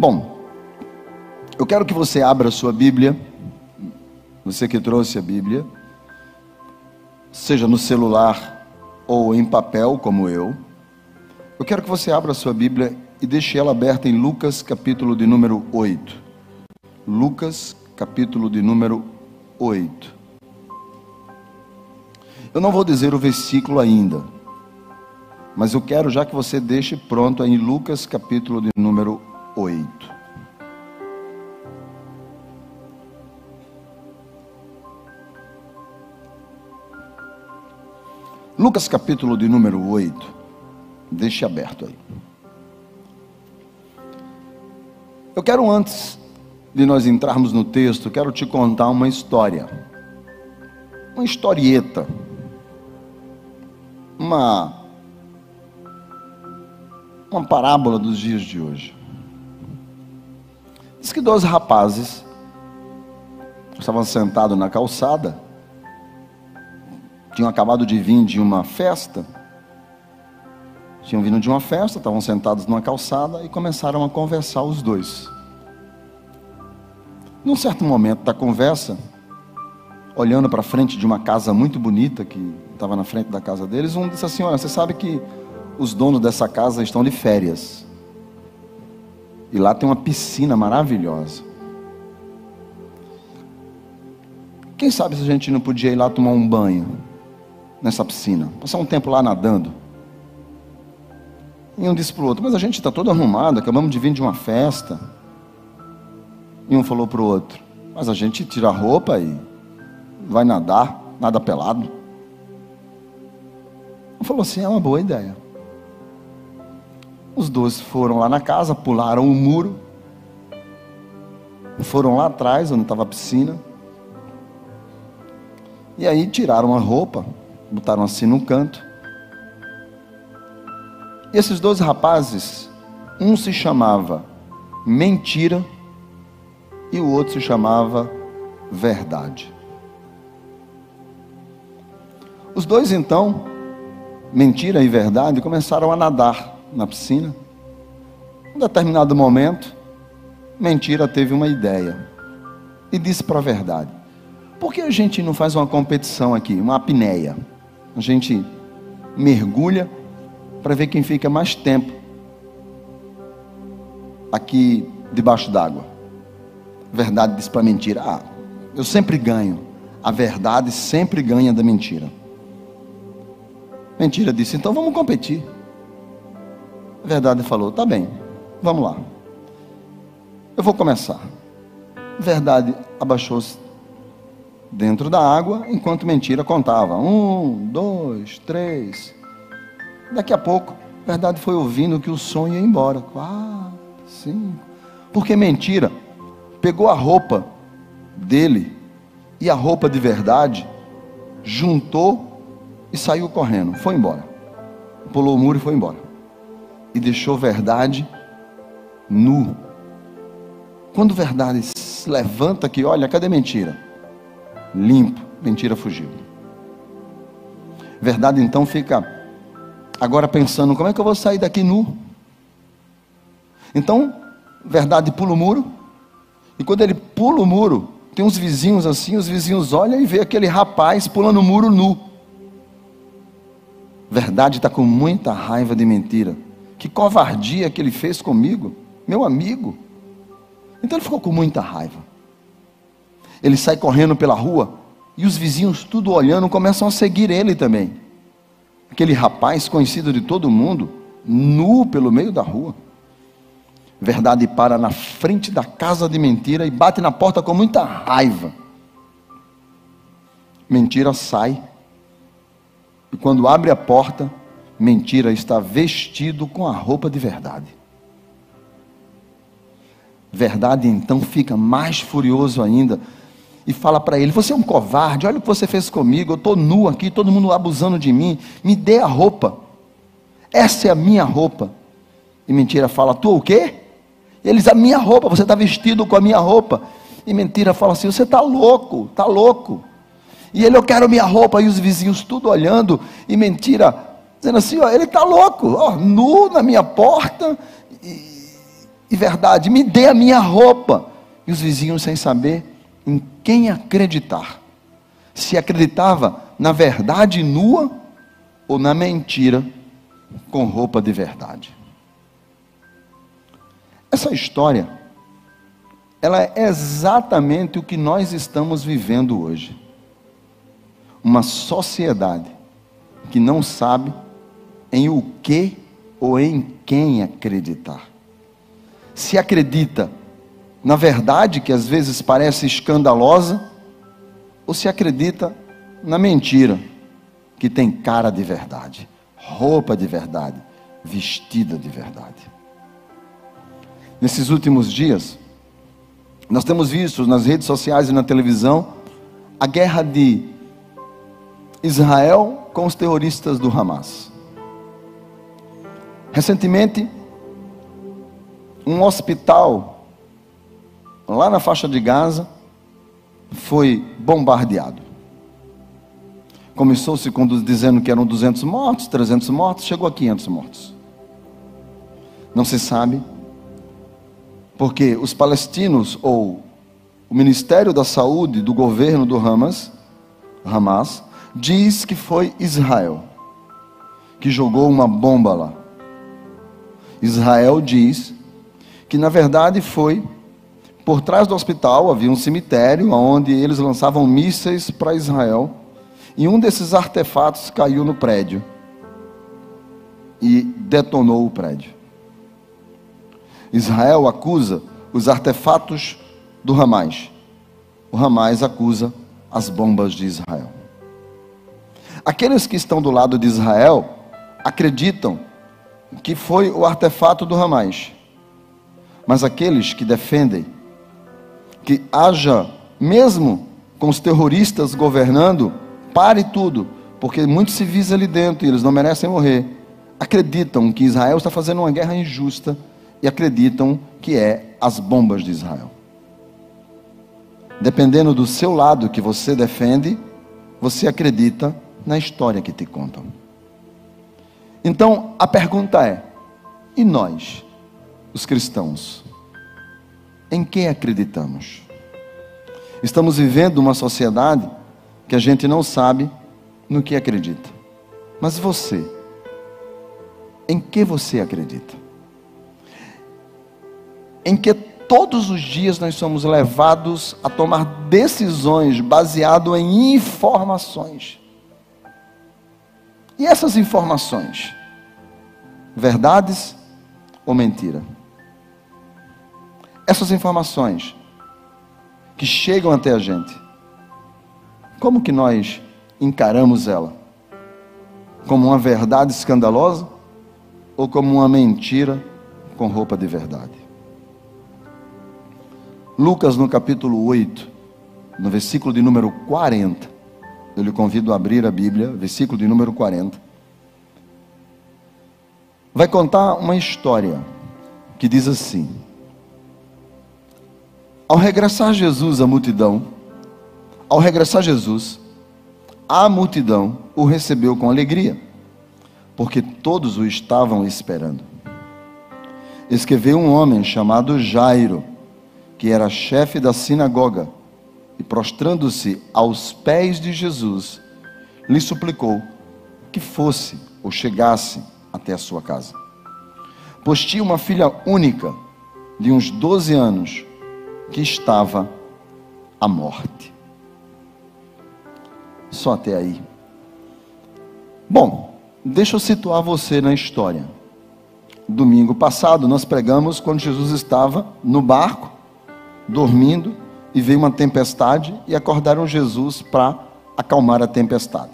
Bom, eu quero que você abra a sua Bíblia, você que trouxe a Bíblia, seja no celular ou em papel, como eu. Eu quero que você abra a sua Bíblia e deixe ela aberta em Lucas, capítulo de número 8. Lucas, capítulo de número 8. Eu não vou dizer o versículo ainda, mas eu quero já que você deixe pronto em Lucas, capítulo de número 8. Lucas capítulo de número 8. Deixe aberto aí. Eu quero antes de nós entrarmos no texto, quero te contar uma história. Uma historieta. Uma uma parábola dos dias de hoje. Diz que dois rapazes estavam sentados na calçada, tinham acabado de vir de uma festa, tinham vindo de uma festa, estavam sentados numa calçada e começaram a conversar os dois. Num certo momento da conversa, olhando para frente de uma casa muito bonita que estava na frente da casa deles, um disse assim: Olha, você sabe que os donos dessa casa estão de férias. E lá tem uma piscina maravilhosa. Quem sabe se a gente não podia ir lá tomar um banho nessa piscina, passar um tempo lá nadando. E um disse para o outro: Mas a gente está todo arrumado, acabamos de vir de uma festa. E um falou para o outro: Mas a gente tira a roupa e vai nadar, nada pelado. Um falou assim: É uma boa ideia. Dois foram lá na casa, pularam o muro, foram lá atrás, onde estava a piscina, e aí tiraram a roupa, botaram assim no canto. E esses dois rapazes, um se chamava Mentira e o outro se chamava Verdade. Os dois então, Mentira e Verdade, começaram a nadar na piscina. Em um determinado momento, Mentira teve uma ideia e disse para a verdade: Por que a gente não faz uma competição aqui, uma apneia? A gente mergulha para ver quem fica mais tempo aqui debaixo d'água. Verdade disse para mentira: Ah, eu sempre ganho. A verdade sempre ganha da mentira. Mentira disse: Então vamos competir. A verdade falou: Tá bem, vamos lá. Eu vou começar. A verdade abaixou-se dentro da água, enquanto mentira contava. Um, dois, três. Daqui a pouco, a verdade foi ouvindo que o som ia embora. Quatro, cinco. Porque mentira pegou a roupa dele e a roupa de verdade, juntou e saiu correndo. Foi embora. Pulou o muro e foi embora e deixou verdade nu. Quando verdade se levanta aqui, olha, cadê mentira? Limpo, mentira fugiu. Verdade então fica agora pensando, como é que eu vou sair daqui nu? Então, verdade pula o muro, e quando ele pula o muro, tem uns vizinhos assim, os vizinhos olham e vê aquele rapaz pulando o muro nu. Verdade está com muita raiva de mentira. Que covardia que ele fez comigo, meu amigo. Então ele ficou com muita raiva. Ele sai correndo pela rua e os vizinhos, tudo olhando, começam a seguir ele também. Aquele rapaz conhecido de todo mundo, nu pelo meio da rua. Verdade para na frente da casa de mentira e bate na porta com muita raiva. Mentira sai. E quando abre a porta, mentira está vestido com a roupa de verdade. Verdade então fica mais furioso ainda e fala para ele: Você é um covarde, olha o que você fez comigo. Eu estou nu aqui, todo mundo abusando de mim. Me dê a roupa. Essa é a minha roupa. E mentira fala: Tu o quê? Eles: A minha roupa, você está vestido com a minha roupa. E mentira fala assim: Você está louco, está louco. E ele: Eu quero minha roupa. E os vizinhos tudo olhando. E mentira dizendo assim: ó, ele está louco, ó, nu na minha porta. E, e verdade, me dê a minha roupa. E os vizinhos, sem saber em quem acreditar, se acreditava na verdade nua ou na mentira com roupa de verdade. Essa história, ela é exatamente o que nós estamos vivendo hoje. Uma sociedade que não sabe em o que ou em quem acreditar. Se acredita na verdade, que às vezes parece escandalosa, ou se acredita na mentira, que tem cara de verdade, roupa de verdade, vestida de verdade. Nesses últimos dias, nós temos visto nas redes sociais e na televisão a guerra de Israel com os terroristas do Hamas. Recentemente, um hospital lá na faixa de Gaza foi bombardeado. Começou-se dizendo que eram 200 mortos, 300 mortos, chegou a 500 mortos. Não se sabe, porque os palestinos ou o Ministério da Saúde do governo do Hamas, Hamas diz que foi Israel que jogou uma bomba lá. Israel diz que na verdade foi por trás do hospital havia um cemitério onde eles lançavam mísseis para Israel e um desses artefatos caiu no prédio e detonou o prédio. Israel acusa os artefatos do Hamas. O Hamas acusa as bombas de Israel. Aqueles que estão do lado de Israel acreditam que foi o artefato do Hamas. Mas aqueles que defendem que haja, mesmo com os terroristas governando, pare tudo, porque muitos civis ali dentro, e eles não merecem morrer, acreditam que Israel está fazendo uma guerra injusta e acreditam que é as bombas de Israel. Dependendo do seu lado que você defende, você acredita na história que te contam. Então, a pergunta é: e nós, os cristãos? Em quem acreditamos? Estamos vivendo uma sociedade que a gente não sabe no que acredita. Mas você, em que você acredita? Em que todos os dias nós somos levados a tomar decisões baseado em informações. E essas informações, verdades ou mentira? essas informações que chegam até a gente, como que nós encaramos ela? Como uma verdade escandalosa ou como uma mentira com roupa de verdade? Lucas no capítulo 8, no versículo de número 40, eu lhe convido a abrir a Bíblia, versículo de número 40. Vai contar uma história que diz assim: ao regressar Jesus à multidão, ao regressar Jesus, a multidão o recebeu com alegria, porque todos o estavam esperando. Escreveu um homem chamado Jairo, que era chefe da sinagoga, e prostrando-se aos pés de Jesus, lhe suplicou que fosse ou chegasse até a sua casa. Pois tinha uma filha única, de uns 12 anos, que estava à morte. Só até aí. Bom, deixa eu situar você na história. Domingo passado nós pregamos quando Jesus estava no barco, dormindo, e veio uma tempestade e acordaram Jesus para acalmar a tempestade.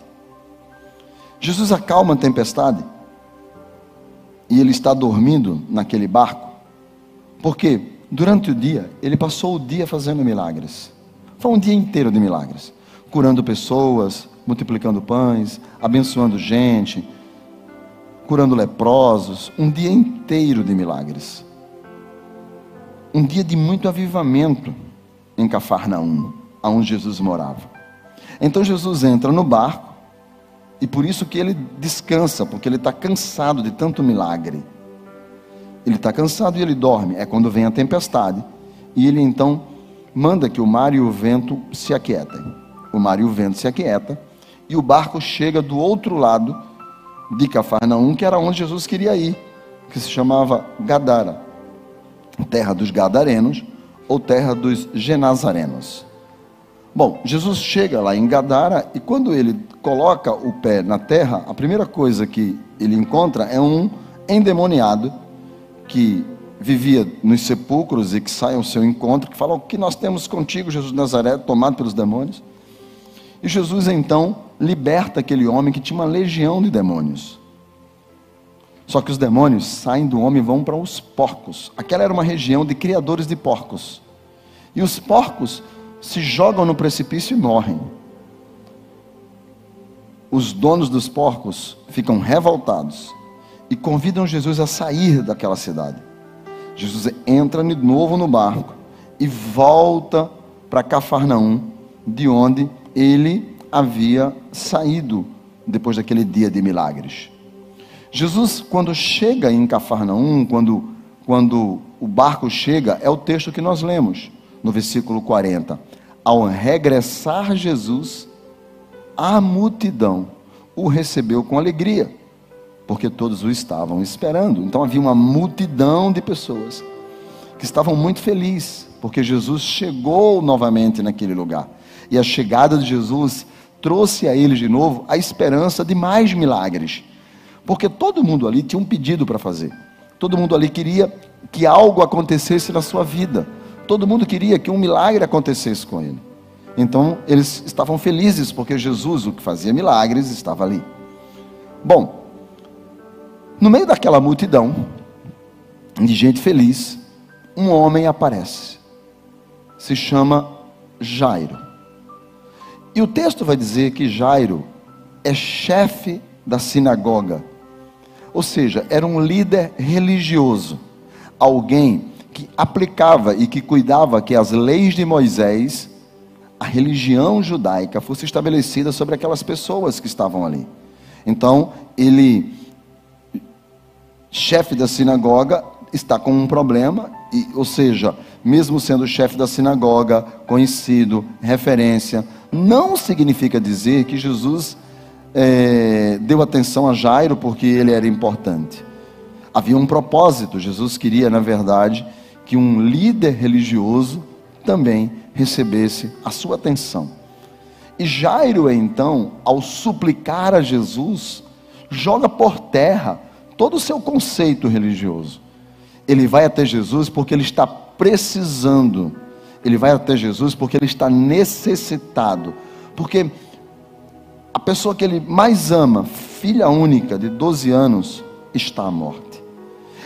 Jesus acalma a tempestade e ele está dormindo naquele barco, porque durante o dia, ele passou o dia fazendo milagres. Foi um dia inteiro de milagres, curando pessoas, multiplicando pães, abençoando gente, curando leprosos, um dia inteiro de milagres. Um dia de muito avivamento em Cafarnaum, aonde Jesus morava. Então Jesus entra no barco e por isso que ele descansa, porque ele está cansado de tanto milagre. Ele está cansado e ele dorme. É quando vem a tempestade. E ele então manda que o mar e o vento se aquietem. O mar e o vento se aquieta. E o barco chega do outro lado de Cafarnaum, que era onde Jesus queria ir, que se chamava Gadara, terra dos Gadarenos ou terra dos Genazarenos. Bom, Jesus chega lá em Gadara e quando ele coloca o pé na terra, a primeira coisa que ele encontra é um endemoniado que vivia nos sepulcros e que sai ao seu encontro, que fala: O que nós temos contigo, Jesus de Nazaré, tomado pelos demônios? E Jesus então liberta aquele homem que tinha uma legião de demônios. Só que os demônios saem do homem e vão para os porcos. Aquela era uma região de criadores de porcos. E os porcos se jogam no precipício e morrem. Os donos dos porcos ficam revoltados e convidam Jesus a sair daquela cidade. Jesus entra de novo no barco e volta para Cafarnaum, de onde ele havia saído depois daquele dia de milagres. Jesus, quando chega em Cafarnaum, quando, quando o barco chega, é o texto que nós lemos no versículo 40. Ao regressar Jesus, a multidão o recebeu com alegria, porque todos o estavam esperando. Então havia uma multidão de pessoas que estavam muito felizes, porque Jesus chegou novamente naquele lugar. E a chegada de Jesus trouxe a eles de novo a esperança de mais milagres. Porque todo mundo ali tinha um pedido para fazer. Todo mundo ali queria que algo acontecesse na sua vida. Todo mundo queria que um milagre acontecesse com ele. Então, eles estavam felizes porque Jesus, o que fazia milagres, estava ali. Bom, no meio daquela multidão de gente feliz, um homem aparece. Se chama Jairo. E o texto vai dizer que Jairo é chefe da sinagoga. Ou seja, era um líder religioso, alguém que aplicava e que cuidava que as leis de Moisés, a religião judaica, fosse estabelecida sobre aquelas pessoas que estavam ali. Então, ele, chefe da sinagoga, está com um problema, e, ou seja, mesmo sendo chefe da sinagoga, conhecido, referência, não significa dizer que Jesus é, deu atenção a Jairo porque ele era importante. Havia um propósito, Jesus queria, na verdade, que um líder religioso também recebesse a sua atenção. E Jairo, então, ao suplicar a Jesus, joga por terra todo o seu conceito religioso. Ele vai até Jesus porque ele está precisando, ele vai até Jesus porque ele está necessitado, porque a pessoa que ele mais ama, filha única de 12 anos, está à morte.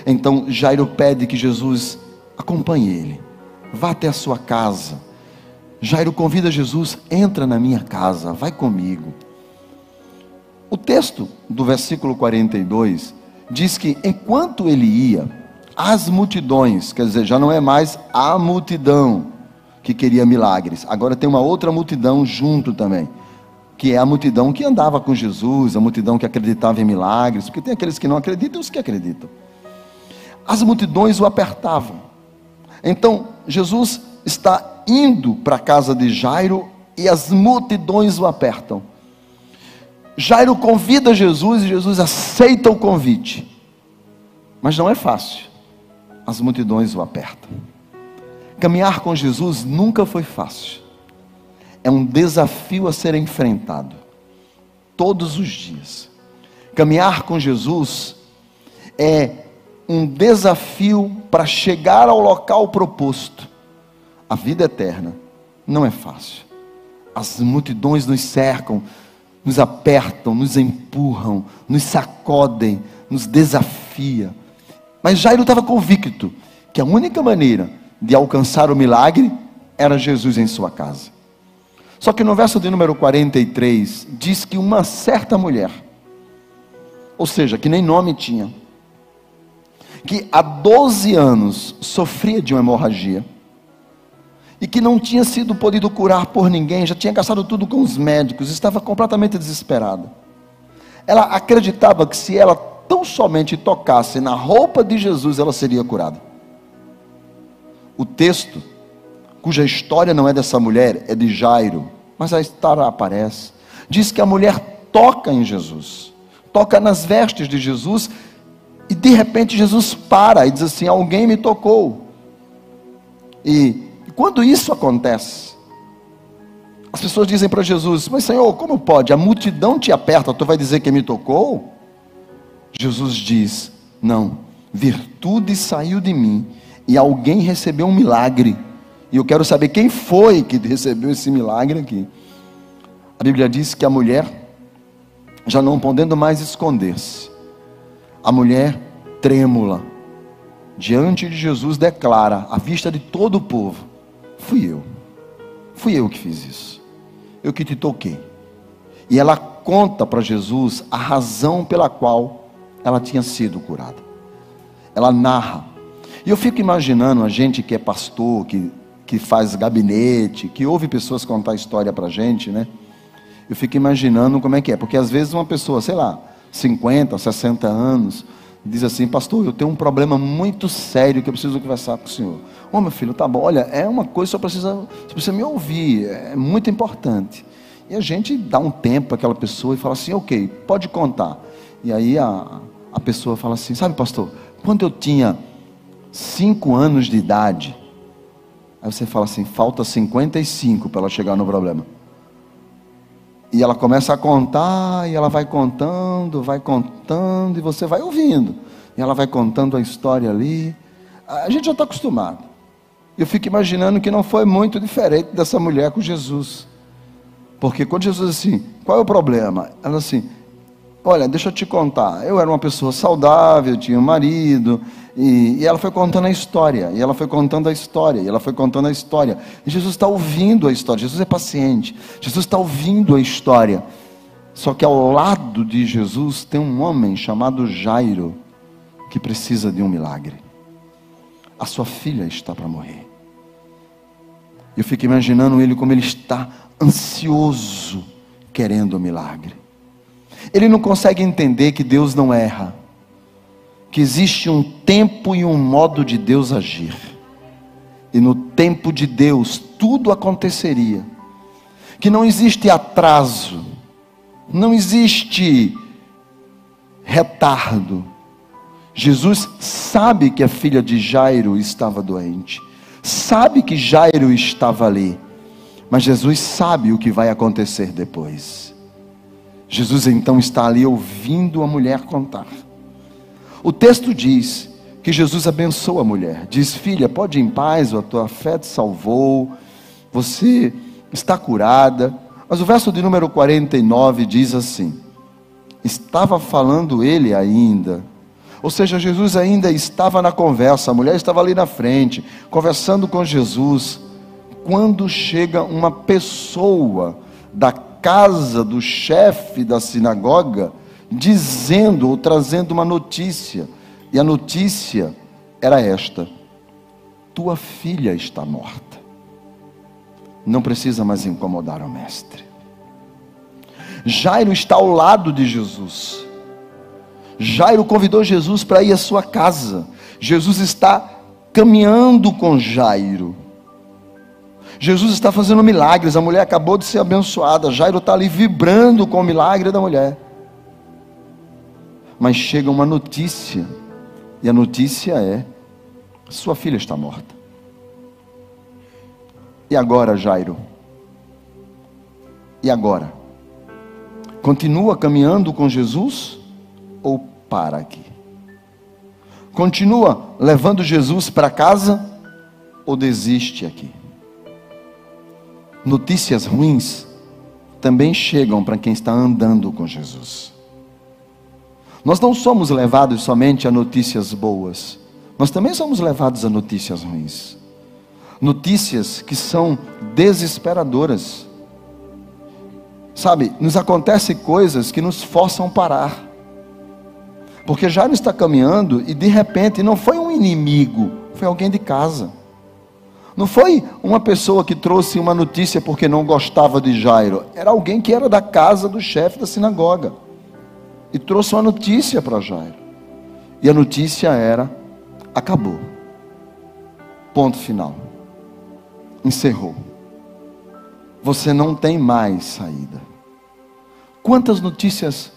Então Jairo pede que Jesus acompanhe ele, vá até a sua casa. Jairo convida Jesus, entra na minha casa, vai comigo. O texto do versículo 42 diz que enquanto ele ia, as multidões, quer dizer, já não é mais a multidão que queria milagres, agora tem uma outra multidão junto também, que é a multidão que andava com Jesus, a multidão que acreditava em milagres, porque tem aqueles que não acreditam e os que acreditam. As multidões o apertavam. Então, Jesus está indo para a casa de Jairo e as multidões o apertam. Jairo convida Jesus e Jesus aceita o convite. Mas não é fácil. As multidões o apertam. Caminhar com Jesus nunca foi fácil. É um desafio a ser enfrentado todos os dias. Caminhar com Jesus é um desafio para chegar ao local proposto. A vida eterna não é fácil. As multidões nos cercam, nos apertam, nos empurram, nos sacodem, nos desafia. Mas Jairo estava convicto que a única maneira de alcançar o milagre era Jesus em sua casa. Só que no verso de número 43 diz que uma certa mulher, ou seja, que nem nome tinha, que há 12 anos sofria de uma hemorragia e que não tinha sido podido curar por ninguém, já tinha gastado tudo com os médicos, estava completamente desesperada. Ela acreditava que se ela tão somente tocasse na roupa de Jesus, ela seria curada. O texto, cuja história não é dessa mulher, é de Jairo, mas a história aparece. Diz que a mulher toca em Jesus, toca nas vestes de Jesus, e de repente Jesus para e diz assim: Alguém me tocou. E, quando isso acontece, as pessoas dizem para Jesus: Mas Senhor, como pode? A multidão te aperta, tu vai dizer que me tocou? Jesus diz: Não, virtude saiu de mim e alguém recebeu um milagre. E eu quero saber quem foi que recebeu esse milagre aqui. A Bíblia diz que a mulher, já não podendo mais esconder-se, a mulher trêmula, diante de Jesus, declara, à vista de todo o povo: Fui eu, fui eu que fiz isso, eu que te toquei. E ela conta para Jesus a razão pela qual ela tinha sido curada. Ela narra. E eu fico imaginando a gente que é pastor, que, que faz gabinete, que ouve pessoas contar história para a gente, né? Eu fico imaginando como é que é, porque às vezes uma pessoa, sei lá, 50, 60 anos, diz assim, pastor, eu tenho um problema muito sério que eu preciso conversar com o senhor. Ô oh, meu filho, tá bom, olha, é uma coisa, só precisa, você precisa me ouvir, é muito importante. E a gente dá um tempo para aquela pessoa e fala assim, ok, pode contar. E aí a, a pessoa fala assim: Sabe, pastor, quando eu tinha cinco anos de idade, aí você fala assim: falta 55 para ela chegar no problema. E ela começa a contar, e ela vai contando, vai contando, e você vai ouvindo. E ela vai contando a história ali. A gente já está acostumado. Eu fico imaginando que não foi muito diferente dessa mulher com Jesus. Porque quando Jesus assim, qual é o problema? Ela assim, Olha, deixa eu te contar. Eu era uma pessoa saudável, tinha um marido, e, e, ela foi contando a história, e ela foi contando a história, e ela foi contando a história. E Jesus está ouvindo a história, Jesus é paciente, Jesus está ouvindo a história. Só que ao lado de Jesus tem um homem chamado Jairo, que precisa de um milagre. A sua filha está para morrer. Eu fico imaginando ele como ele está ansioso, querendo o um milagre. Ele não consegue entender que Deus não erra, que existe um tempo e um modo de Deus agir, e no tempo de Deus tudo aconteceria, que não existe atraso, não existe retardo. Jesus sabe que a filha de Jairo estava doente, sabe que Jairo estava ali, mas Jesus sabe o que vai acontecer depois. Jesus então está ali ouvindo a mulher contar. O texto diz que Jesus abençoa a mulher, diz: Filha, pode ir em paz, a tua fé te salvou, você está curada. Mas o verso de número 49 diz assim: Estava falando ele ainda, ou seja, Jesus ainda estava na conversa, a mulher estava ali na frente, conversando com Jesus, quando chega uma pessoa da casa do chefe da sinagoga, dizendo ou trazendo uma notícia. E a notícia era esta: Tua filha está morta. Não precisa mais incomodar o mestre. Jairo está ao lado de Jesus. Jairo convidou Jesus para ir à sua casa. Jesus está caminhando com Jairo. Jesus está fazendo milagres, a mulher acabou de ser abençoada, Jairo está ali vibrando com o milagre da mulher. Mas chega uma notícia, e a notícia é: sua filha está morta. E agora, Jairo? E agora? Continua caminhando com Jesus ou para aqui? Continua levando Jesus para casa ou desiste aqui? notícias ruins também chegam para quem está andando com Jesus. Nós não somos levados somente a notícias boas, nós também somos levados a notícias ruins. Notícias que são desesperadoras. Sabe, nos acontecem coisas que nos forçam parar. Porque não está caminhando e de repente não foi um inimigo, foi alguém de casa. Não foi uma pessoa que trouxe uma notícia porque não gostava de Jairo. Era alguém que era da casa do chefe da sinagoga. E trouxe uma notícia para Jairo. E a notícia era: acabou. Ponto final. Encerrou. Você não tem mais saída. Quantas notícias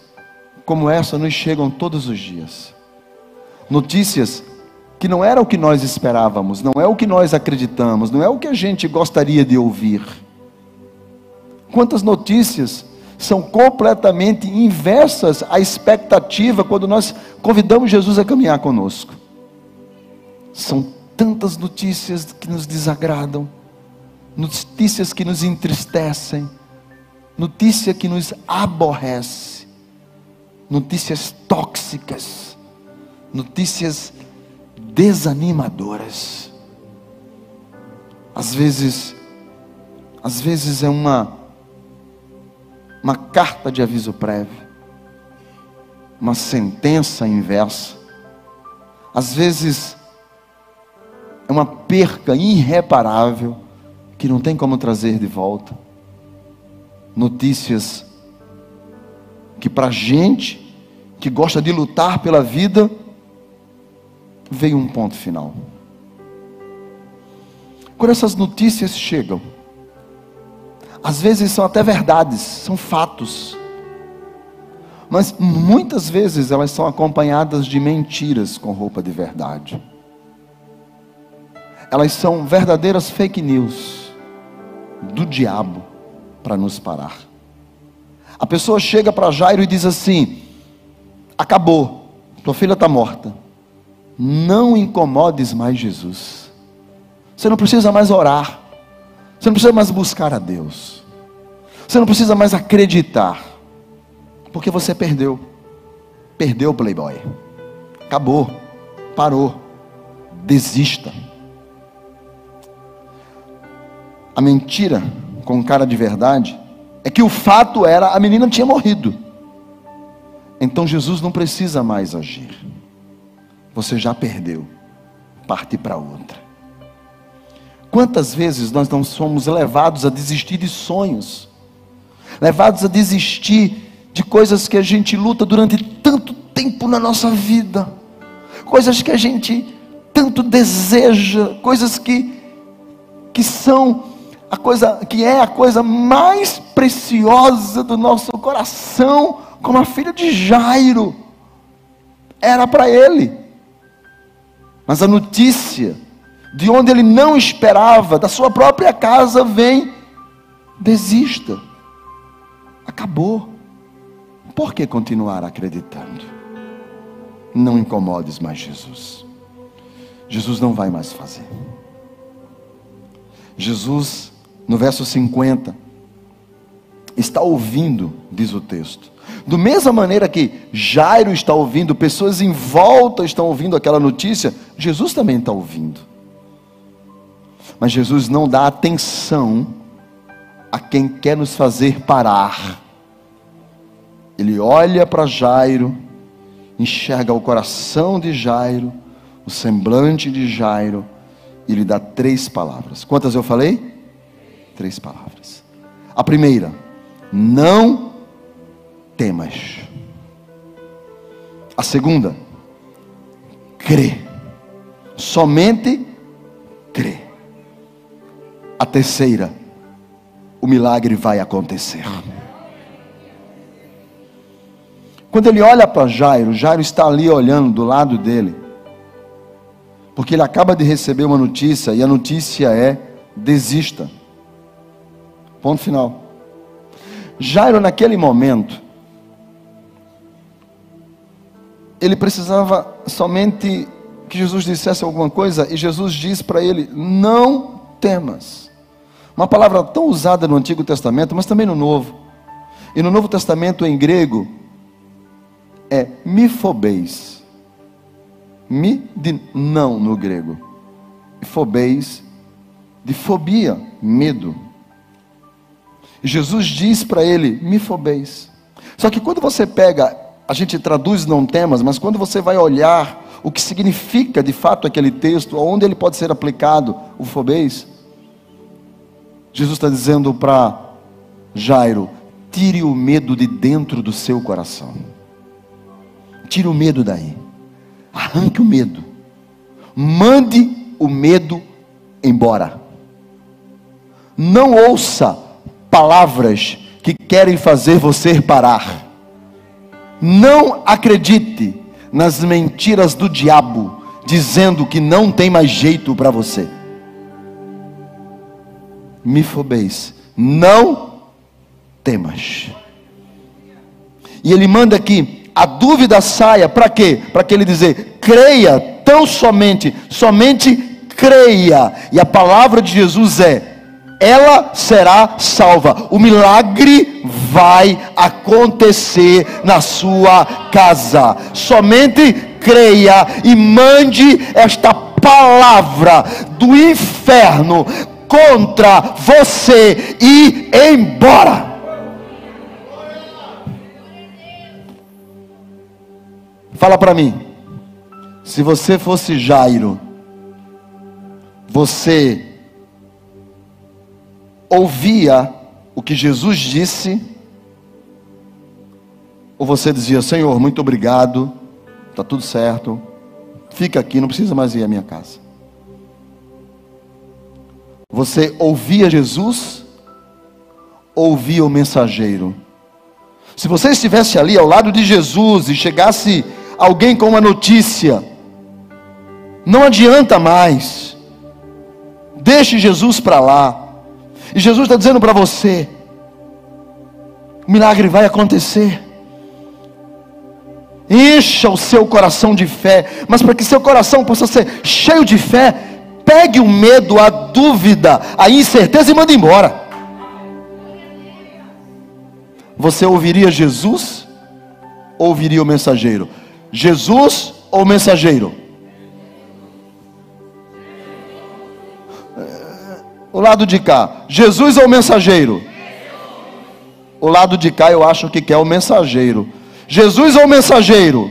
como essa nos chegam todos os dias? Notícias que não era o que nós esperávamos, não é o que nós acreditamos, não é o que a gente gostaria de ouvir. Quantas notícias são completamente inversas à expectativa quando nós convidamos Jesus a caminhar conosco? São tantas notícias que nos desagradam, notícias que nos entristecem, notícia que nos aborrece, notícias tóxicas, notícias desanimadoras. Às vezes, às vezes é uma uma carta de aviso prévio, uma sentença inversa. Às vezes é uma perca irreparável que não tem como trazer de volta. Notícias que para gente que gosta de lutar pela vida veio um ponto final. Quando essas notícias chegam, às vezes são até verdades, são fatos. Mas muitas vezes elas são acompanhadas de mentiras com roupa de verdade. Elas são verdadeiras fake news do diabo para nos parar. A pessoa chega para Jairo e diz assim: Acabou, tua filha está morta. Não incomodes mais Jesus. Você não precisa mais orar. Você não precisa mais buscar a Deus. Você não precisa mais acreditar. Porque você perdeu. Perdeu o Playboy. Acabou. Parou. Desista. A mentira com cara de verdade é que o fato era a menina tinha morrido. Então Jesus não precisa mais agir. Você já perdeu. Parte para outra. Quantas vezes nós não somos levados a desistir de sonhos, levados a desistir de coisas que a gente luta durante tanto tempo na nossa vida, coisas que a gente tanto deseja, coisas que, que são a coisa que é a coisa mais preciosa do nosso coração, como a filha de Jairo, era para ele, mas a notícia de onde ele não esperava, da sua própria casa, vem, desista. Acabou. Por que continuar acreditando? Não incomodes mais Jesus. Jesus não vai mais fazer. Jesus, no verso 50, está ouvindo, diz o texto. Do mesma maneira que Jairo está ouvindo, pessoas em volta estão ouvindo aquela notícia, Jesus também está ouvindo. Mas Jesus não dá atenção a quem quer nos fazer parar. Ele olha para Jairo, enxerga o coração de Jairo, o semblante de Jairo, e lhe dá três palavras. Quantas eu falei? Três palavras. A primeira, não temas. A segunda, crê. Somente crê. A terceira, o milagre vai acontecer. Quando ele olha para Jairo, Jairo está ali olhando do lado dele, porque ele acaba de receber uma notícia e a notícia é: desista. Ponto final. Jairo, naquele momento, ele precisava somente que Jesus dissesse alguma coisa e Jesus diz para ele: Não temas. Uma palavra tão usada no Antigo Testamento, mas também no Novo. E no Novo Testamento, em grego, é mifobeis. Mi de não no grego. Fobeis de fobia, medo. Jesus diz para ele: mifobeis. Só que quando você pega, a gente traduz não temas, mas quando você vai olhar o que significa de fato aquele texto, onde ele pode ser aplicado, o fobeis, Jesus está dizendo para Jairo: tire o medo de dentro do seu coração. Tire o medo daí. Arranque o medo. Mande o medo embora. Não ouça palavras que querem fazer você parar. Não acredite nas mentiras do diabo, dizendo que não tem mais jeito para você. Mifobês, não temas. E ele manda que a dúvida saia, para quê? Para que ele dizer, creia tão somente, somente creia. E a palavra de Jesus é: ela será salva. O milagre vai acontecer na sua casa. Somente creia e mande esta palavra do inferno contra você e embora. Fala para mim. Se você fosse Jairo, você ouvia o que Jesus disse, ou você dizia: Senhor, muito obrigado, está tudo certo, fica aqui, não precisa mais ir à minha casa. Você ouvia Jesus, ouvia o mensageiro. Se você estivesse ali ao lado de Jesus e chegasse alguém com uma notícia, não adianta mais, deixe Jesus para lá. E Jesus está dizendo para você: o milagre vai acontecer. Encha o seu coração de fé, mas para que seu coração possa ser cheio de fé, pegue o medo, a dúvida, a incerteza e mande embora. Você ouviria Jesus ou ouviria o mensageiro? Jesus ou mensageiro? O lado de cá, Jesus ou mensageiro? O lado de cá eu acho que quer o mensageiro. Jesus ou mensageiro?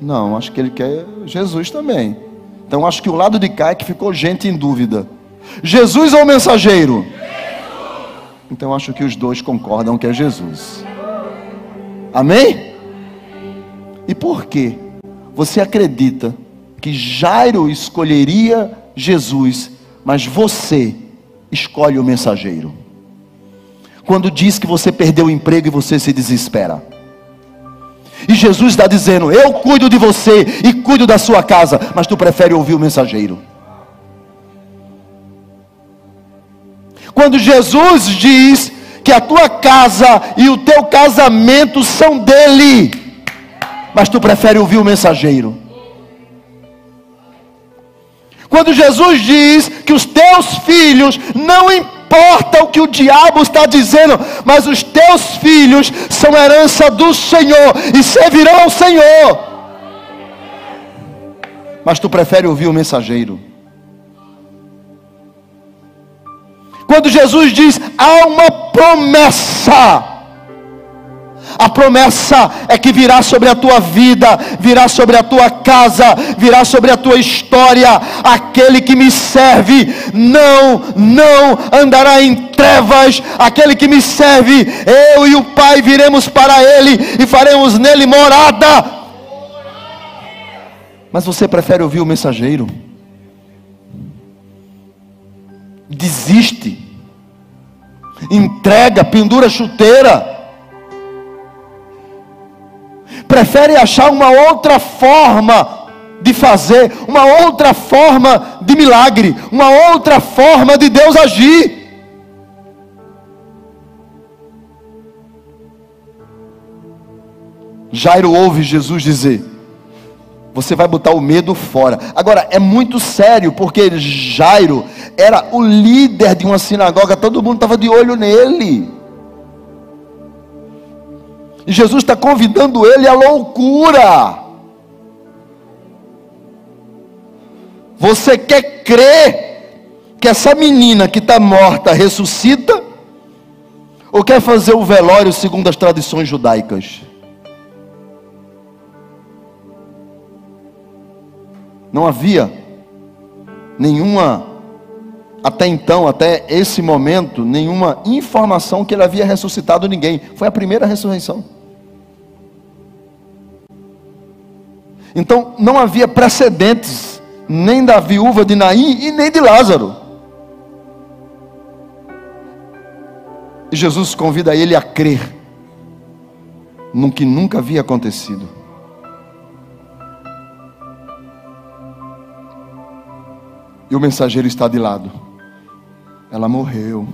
Não, acho que ele quer Jesus também. Então acho que o lado de cá é que ficou gente em dúvida. Jesus ou o mensageiro? Então acho que os dois concordam que é Jesus. Amém? E por que você acredita que Jairo escolheria Jesus mas você escolhe o mensageiro. Quando diz que você perdeu o emprego e você se desespera. E Jesus está dizendo: Eu cuido de você e cuido da sua casa, mas tu prefere ouvir o mensageiro. Quando Jesus diz que a tua casa e o teu casamento são dele, mas tu prefere ouvir o mensageiro. Quando Jesus diz que os teus filhos, não importa o que o diabo está dizendo, mas os teus filhos são herança do Senhor e servirão ao Senhor. Mas tu prefere ouvir o mensageiro. Quando Jesus diz, há uma promessa a promessa é que virá sobre a tua vida, virá sobre a tua casa, virá sobre a tua história. Aquele que me serve não, não andará em trevas. Aquele que me serve, eu e o Pai viremos para ele e faremos nele morada. Mas você prefere ouvir o mensageiro? Desiste. Entrega, pendura chuteira prefere achar uma outra forma de fazer, uma outra forma de milagre, uma outra forma de Deus agir. Jairo ouve Jesus dizer: Você vai botar o medo fora. Agora, é muito sério, porque Jairo era o líder de uma sinagoga, todo mundo estava de olho nele. E Jesus está convidando ele à loucura. Você quer crer que essa menina que está morta ressuscita? Ou quer fazer o velório segundo as tradições judaicas? Não havia nenhuma, até então, até esse momento, nenhuma informação que ele havia ressuscitado ninguém. Foi a primeira ressurreição. Então não havia precedentes, nem da viúva de Naim e nem de Lázaro. E Jesus convida ele a crer no que nunca havia acontecido. E o mensageiro está de lado. Ela morreu.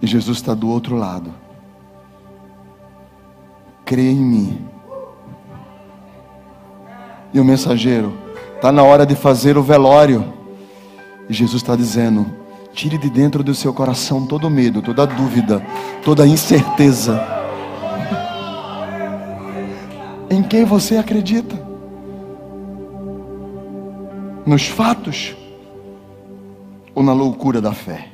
E Jesus está do outro lado. Crê em mim. E o mensageiro está na hora de fazer o velório. E Jesus está dizendo: tire de dentro do seu coração todo medo, toda dúvida, toda incerteza. Em quem você acredita? Nos fatos ou na loucura da fé?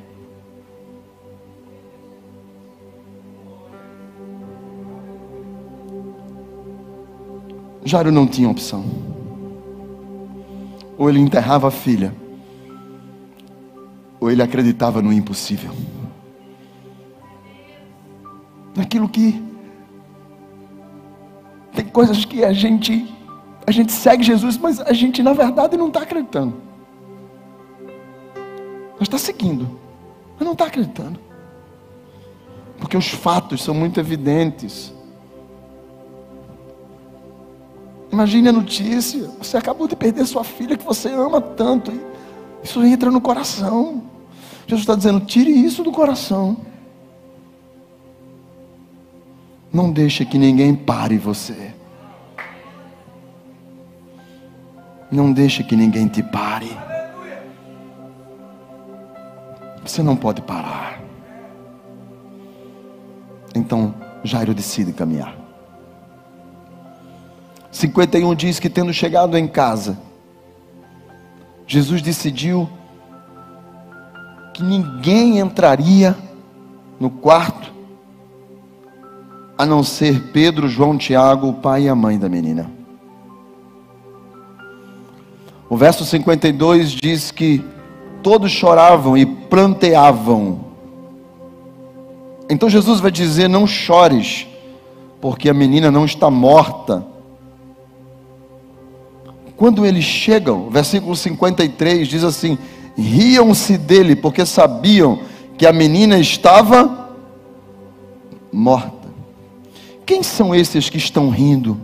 Jairo não tinha opção. Ou ele enterrava a filha, ou ele acreditava no impossível. Naquilo que tem coisas que a gente a gente segue Jesus, mas a gente na verdade não está acreditando. Nós está seguindo, mas não está acreditando. Porque os fatos são muito evidentes. Imagine a notícia: você acabou de perder sua filha que você ama tanto. Isso entra no coração. Jesus está dizendo: tire isso do coração. Não deixe que ninguém pare você. Não deixe que ninguém te pare. Você não pode parar. Então, Jairo decide caminhar. 51 diz que, tendo chegado em casa, Jesus decidiu que ninguém entraria no quarto a não ser Pedro, João, Tiago, o pai e a mãe da menina. O verso 52 diz que todos choravam e planteavam. Então Jesus vai dizer: Não chores, porque a menina não está morta, quando eles chegam, versículo 53 diz assim: riam-se dele, porque sabiam que a menina estava morta. Quem são esses que estão rindo?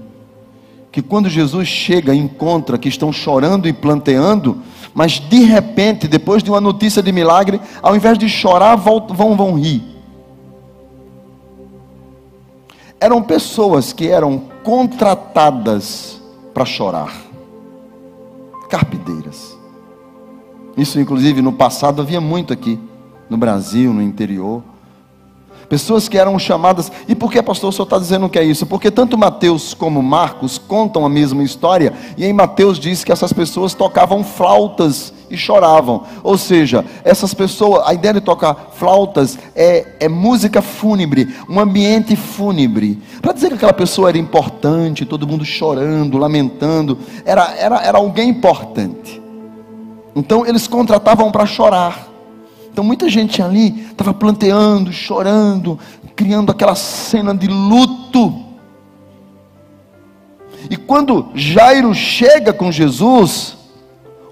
Que quando Jesus chega, encontra que estão chorando e planteando, mas de repente, depois de uma notícia de milagre, ao invés de chorar, vão, vão rir. Eram pessoas que eram contratadas para chorar carpideiras. Isso, inclusive, no passado havia muito aqui, no Brasil, no interior. Pessoas que eram chamadas. E por que, pastor, o senhor está dizendo que é isso? Porque tanto Mateus como Marcos contam a mesma história. E em Mateus diz que essas pessoas tocavam flautas e choravam. Ou seja, essas pessoas, a ideia de tocar flautas é, é música fúnebre, um ambiente fúnebre. Para dizer que aquela pessoa era importante, todo mundo chorando, lamentando, era, era, era alguém importante. Então eles contratavam para chorar. Então muita gente ali estava planteando, chorando, criando aquela cena de luto. E quando Jairo chega com Jesus,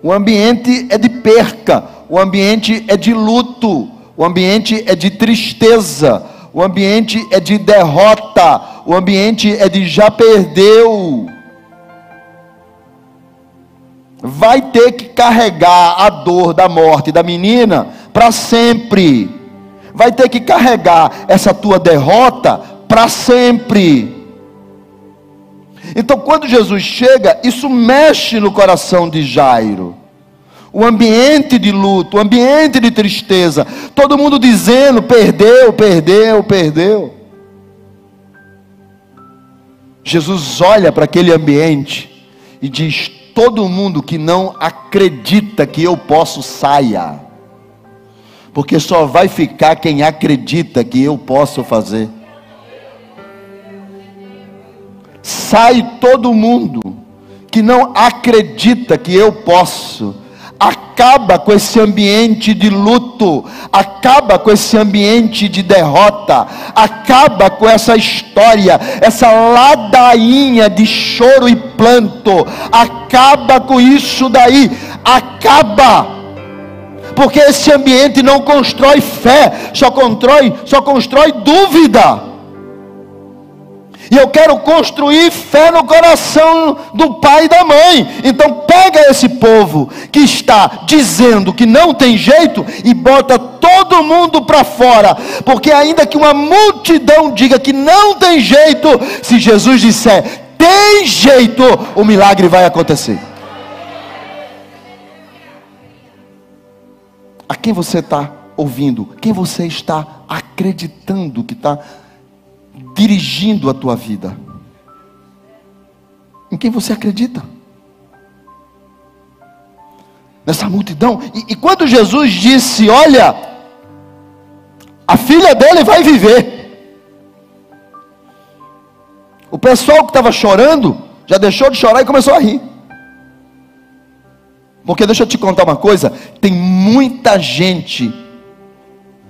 o ambiente é de perca, o ambiente é de luto, o ambiente é de tristeza, o ambiente é de derrota, o ambiente é de já perdeu. Vai ter que carregar a dor da morte da menina para sempre. Vai ter que carregar essa tua derrota para sempre. Então, quando Jesus chega, isso mexe no coração de Jairo. O ambiente de luto, o ambiente de tristeza, todo mundo dizendo: perdeu, perdeu, perdeu. Jesus olha para aquele ambiente e diz: todo mundo que não acredita que eu posso, saia, porque só vai ficar quem acredita que eu posso fazer. sai todo mundo que não acredita que eu posso. Acaba com esse ambiente de luto, acaba com esse ambiente de derrota, acaba com essa história, essa ladainha de choro e planto, acaba com isso daí, acaba porque esse ambiente não constrói fé, só constrói, só constrói dúvida. E eu quero construir fé no coração do pai e da mãe. Então pega esse povo que está dizendo que não tem jeito e bota todo mundo para fora, porque ainda que uma multidão diga que não tem jeito, se Jesus disser tem jeito, o milagre vai acontecer. a quem você está ouvindo, quem você está acreditando que está dirigindo a tua vida. Em quem você acredita? Nessa multidão. E, e quando Jesus disse: Olha, a filha dele vai viver. O pessoal que estava chorando já deixou de chorar e começou a rir. Porque deixa eu te contar uma coisa: tem muita gente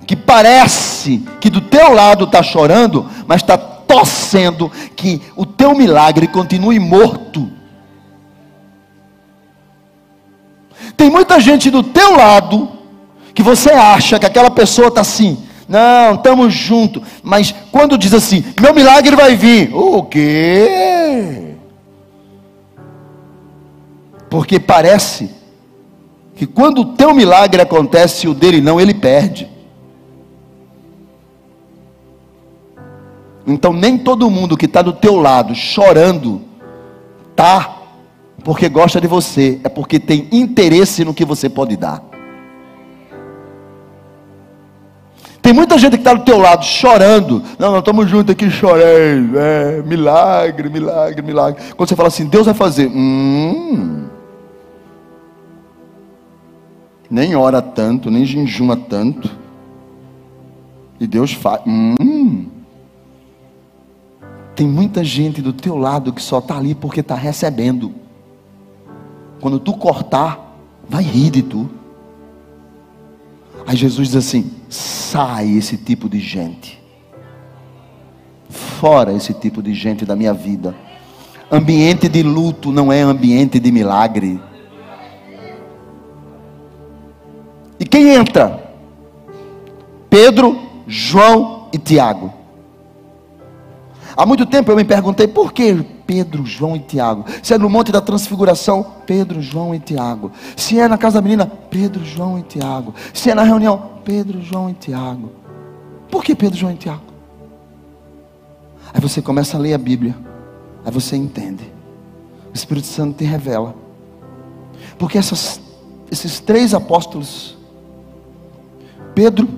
que parece que do teu lado está chorando, mas está torcendo que o teu milagre continue morto. Tem muita gente do teu lado que você acha que aquela pessoa está assim, não, estamos juntos, mas quando diz assim, meu milagre vai vir, o quê? Porque parece que quando o teu milagre acontece e o dele não, ele perde. Então nem todo mundo que está do teu lado chorando tá porque gosta de você, é porque tem interesse no que você pode dar. Tem muita gente que está do teu lado chorando. Não, nós estamos juntos aqui chorando. É, milagre, milagre, milagre. Quando você fala assim, Deus vai fazer. Hum nem ora tanto, nem jejuma tanto. E Deus faz. Hum, tem muita gente do teu lado que só está ali porque está recebendo. Quando tu cortar, vai rir de tu. Aí Jesus diz assim: sai esse tipo de gente. Fora esse tipo de gente da minha vida. Ambiente de luto não é ambiente de milagre. E quem entra? Pedro, João e Tiago. Há muito tempo eu me perguntei por que Pedro, João e Tiago. Se é no Monte da Transfiguração, Pedro, João e Tiago. Se é na casa da menina, Pedro, João e Tiago. Se é na reunião, Pedro, João e Tiago. Por que Pedro, João e Tiago? Aí você começa a ler a Bíblia. Aí você entende. O Espírito Santo te revela. Porque essas, esses três apóstolos Pedro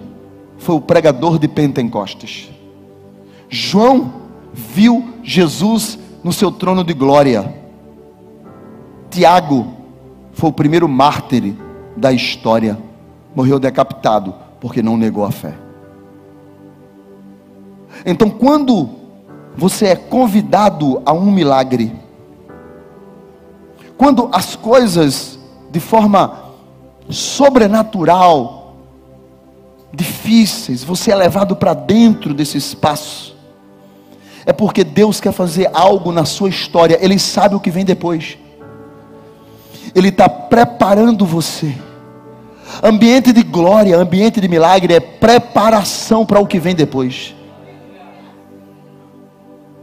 foi o pregador de Pentecostes. João viu Jesus no seu trono de glória. Tiago foi o primeiro mártir da história. Morreu decapitado porque não negou a fé. Então, quando você é convidado a um milagre, quando as coisas de forma sobrenatural difíceis, você é levado para dentro desse espaço, é porque Deus quer fazer algo na sua história, Ele sabe o que vem depois, Ele está preparando você. Ambiente de glória, ambiente de milagre é preparação para o que vem depois.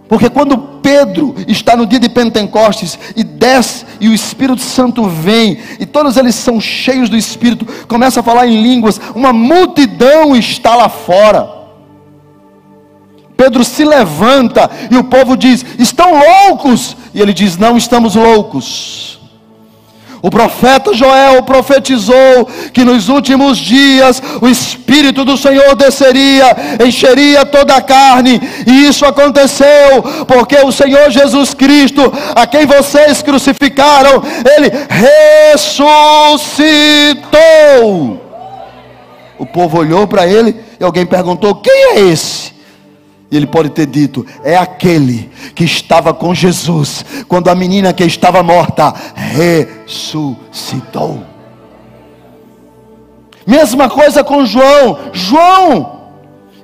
Porque quando Pedro está no dia de Pentecostes e desce e o Espírito Santo vem e todos eles são cheios do Espírito, começa a falar em línguas, uma multidão está lá fora. Pedro se levanta e o povo diz: "Estão loucos?" E ele diz: "Não estamos loucos." O profeta Joel profetizou que nos últimos dias o Espírito do Senhor desceria, encheria toda a carne, e isso aconteceu, porque o Senhor Jesus Cristo, a quem vocês crucificaram, ele ressuscitou. O povo olhou para ele e alguém perguntou: Quem é esse? E ele pode ter dito: é aquele que estava com Jesus quando a menina que estava morta ressuscitou. Mesma coisa com João. João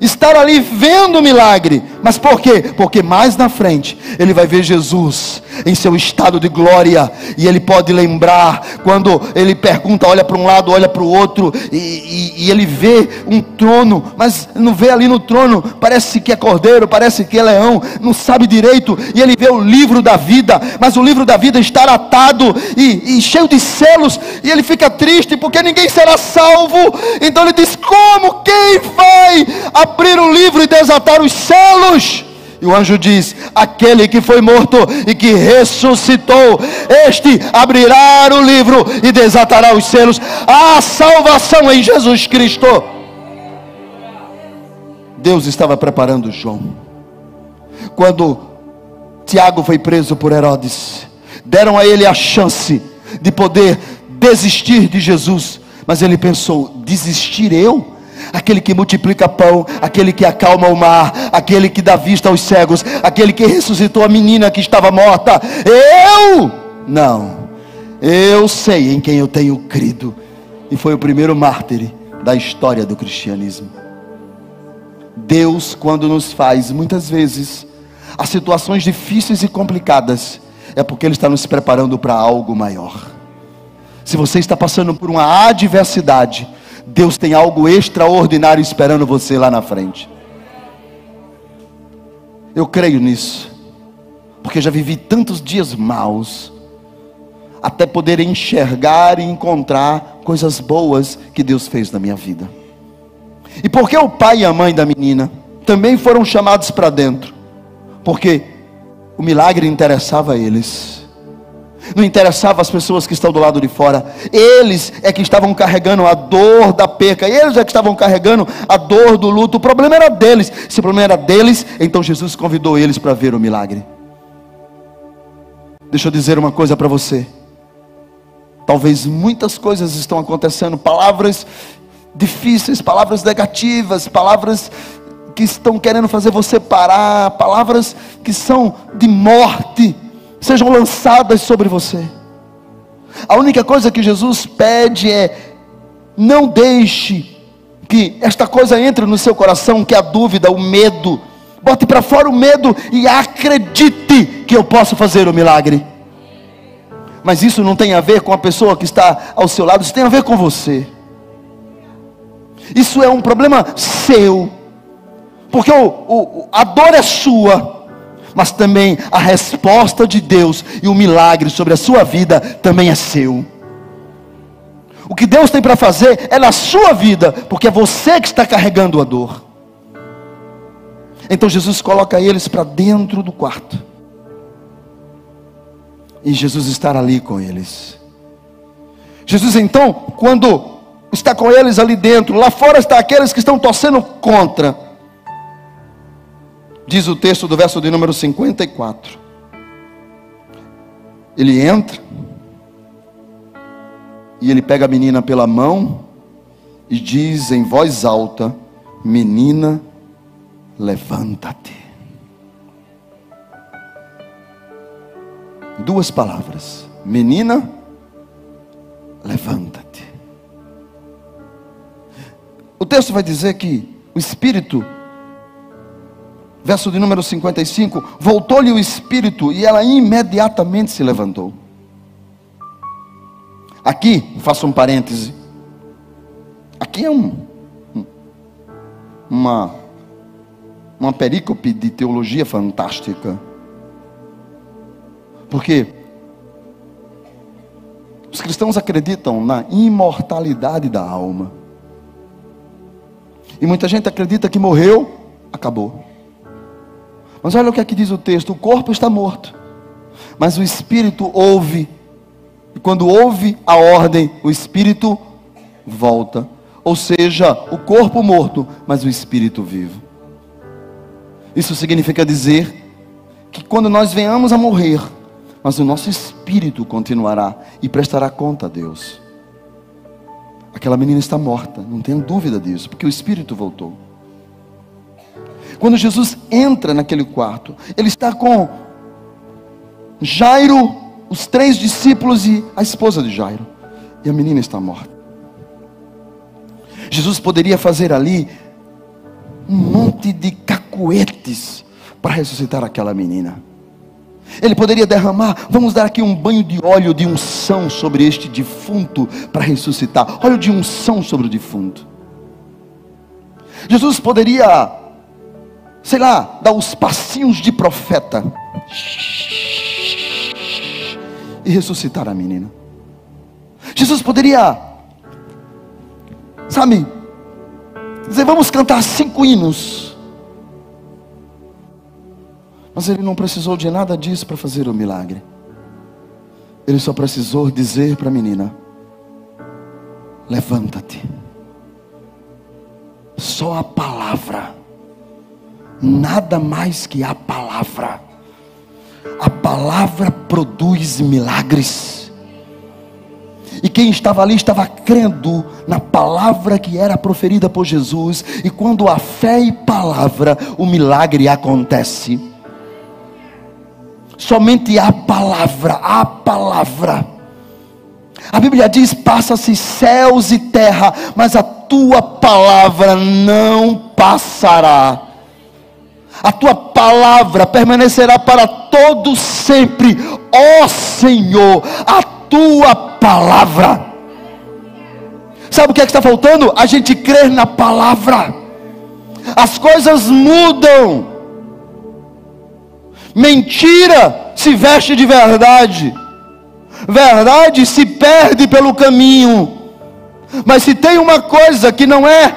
estar ali vendo o milagre. Mas por quê? Porque mais na frente ele vai ver Jesus em seu estado de glória e ele pode lembrar quando ele pergunta, olha para um lado, olha para o outro e, e, e, ele vê um trono, mas não vê ali no trono, parece que é cordeiro, parece que é leão, não sabe direito e ele vê o livro da vida, mas o livro da vida está atado e, e cheio de selos e ele fica triste porque ninguém será salvo. Então ele diz: como quem vai abrir o livro e desatar os selos? E o anjo diz: Aquele que foi morto e que ressuscitou, este abrirá o livro e desatará os selos. A salvação em Jesus Cristo. Deus estava preparando João. Quando Tiago foi preso por Herodes, deram a ele a chance de poder desistir de Jesus, mas ele pensou: desistir eu? Aquele que multiplica pão, aquele que acalma o mar, aquele que dá vista aos cegos, aquele que ressuscitou a menina que estava morta. Eu não, eu sei em quem eu tenho crido, e foi o primeiro mártir da história do cristianismo. Deus, quando nos faz, muitas vezes, as situações difíceis e complicadas, é porque Ele está nos preparando para algo maior. Se você está passando por uma adversidade, Deus tem algo extraordinário esperando você lá na frente. Eu creio nisso, porque já vivi tantos dias maus, até poder enxergar e encontrar coisas boas que Deus fez na minha vida. E porque o pai e a mãe da menina também foram chamados para dentro, porque o milagre interessava a eles não interessava as pessoas que estão do lado de fora, eles é que estavam carregando a dor da perca, eles é que estavam carregando a dor do luto. O problema era deles. Se o problema era deles, então Jesus convidou eles para ver o milagre. Deixa eu dizer uma coisa para você. Talvez muitas coisas estão acontecendo, palavras difíceis, palavras negativas, palavras que estão querendo fazer você parar, palavras que são de morte sejam lançadas sobre você. A única coisa que Jesus pede é: não deixe que esta coisa entre no seu coração, que é a dúvida, o medo. Bote para fora o medo e acredite que eu posso fazer o milagre. Mas isso não tem a ver com a pessoa que está ao seu lado, isso tem a ver com você. Isso é um problema seu, porque o, o, a dor é sua, mas também a resposta de Deus e o milagre sobre a sua vida também é seu. O que Deus tem para fazer é na sua vida, porque é você que está carregando a dor. Então Jesus coloca eles para dentro do quarto. E Jesus está ali com eles. Jesus então, quando está com eles ali dentro, lá fora está aqueles que estão torcendo contra. Diz o texto do verso de número 54. Ele entra e ele pega a menina pela mão e diz em voz alta: Menina, levanta-te. Duas palavras: Menina, levanta-te. O texto vai dizer que o Espírito verso de número 55, voltou-lhe o espírito e ela imediatamente se levantou. Aqui, faço um parêntese. Aqui é um, uma, uma perícope de teologia fantástica. Porque os cristãos acreditam na imortalidade da alma. E muita gente acredita que morreu, acabou. Mas olha o que aqui diz o texto: o corpo está morto, mas o espírito ouve. E quando ouve a ordem, o espírito volta. Ou seja, o corpo morto, mas o espírito vivo. Isso significa dizer que quando nós venhamos a morrer, mas o nosso espírito continuará e prestará conta a Deus. Aquela menina está morta, não tenho dúvida disso, porque o espírito voltou. Quando Jesus entra naquele quarto, ele está com Jairo, os três discípulos e a esposa de Jairo. E a menina está morta. Jesus poderia fazer ali um monte de cacuetes para ressuscitar aquela menina. Ele poderia derramar, vamos dar aqui um banho de óleo de unção sobre este defunto para ressuscitar. Óleo de unção sobre o defunto. Jesus poderia, sei lá, dar os passinhos de profeta e ressuscitar a menina. Jesus poderia, sabe, dizer: vamos cantar cinco hinos. Mas ele não precisou de nada disso para fazer o milagre. Ele só precisou dizer para a menina: levanta-te. Só a palavra, nada mais que a palavra. A palavra produz milagres. E quem estava ali estava crendo na palavra que era proferida por Jesus. E quando a fé e palavra, o milagre acontece. Somente a palavra, a palavra. A Bíblia diz: passa-se céus e terra, mas a tua palavra não passará. A tua palavra permanecerá para todo sempre, ó Senhor, a tua palavra. Sabe o que, é que está faltando? A gente crer na palavra. As coisas mudam. Mentira se veste de verdade. Verdade se perde pelo caminho. Mas se tem uma coisa que não é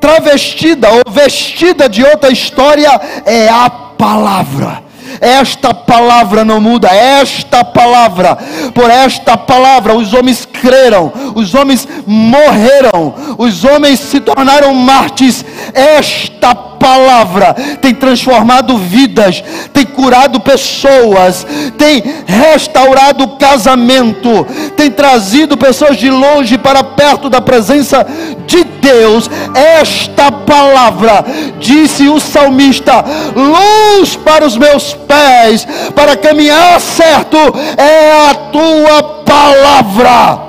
travestida ou vestida de outra história, é a palavra. Esta palavra não muda, esta palavra, por esta palavra os homens creram, os homens morreram, os homens se tornaram mártires. Esta palavra tem transformado vidas, tem curado pessoas, tem restaurado casamento, tem trazido pessoas de longe para perto da presença de Deus. Esta palavra, disse o salmista, luz para os meus pés, para caminhar certo, é a tua palavra.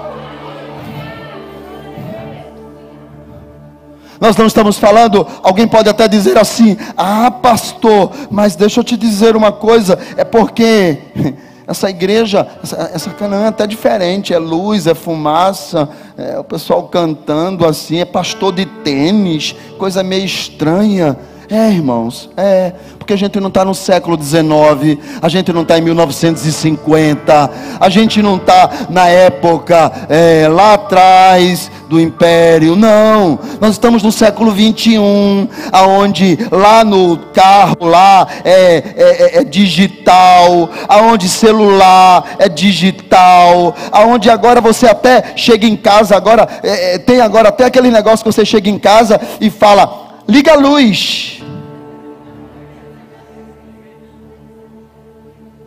Nós não estamos falando, alguém pode até dizer assim: ah, pastor, mas deixa eu te dizer uma coisa, é porque essa igreja, essa, essa Canaã é até diferente, é luz, é fumaça, é o pessoal cantando assim, é pastor de tênis, coisa meio estranha. É, irmãos, é, porque a gente não está no século XIX, a gente não está em 1950, a gente não está na época é, lá atrás do Império, não, nós estamos no século 21, aonde lá no carro lá é, é, é, é digital, aonde celular é digital, aonde agora você até chega em casa agora é, é, tem agora até aquele negócio que você chega em casa e fala liga a luz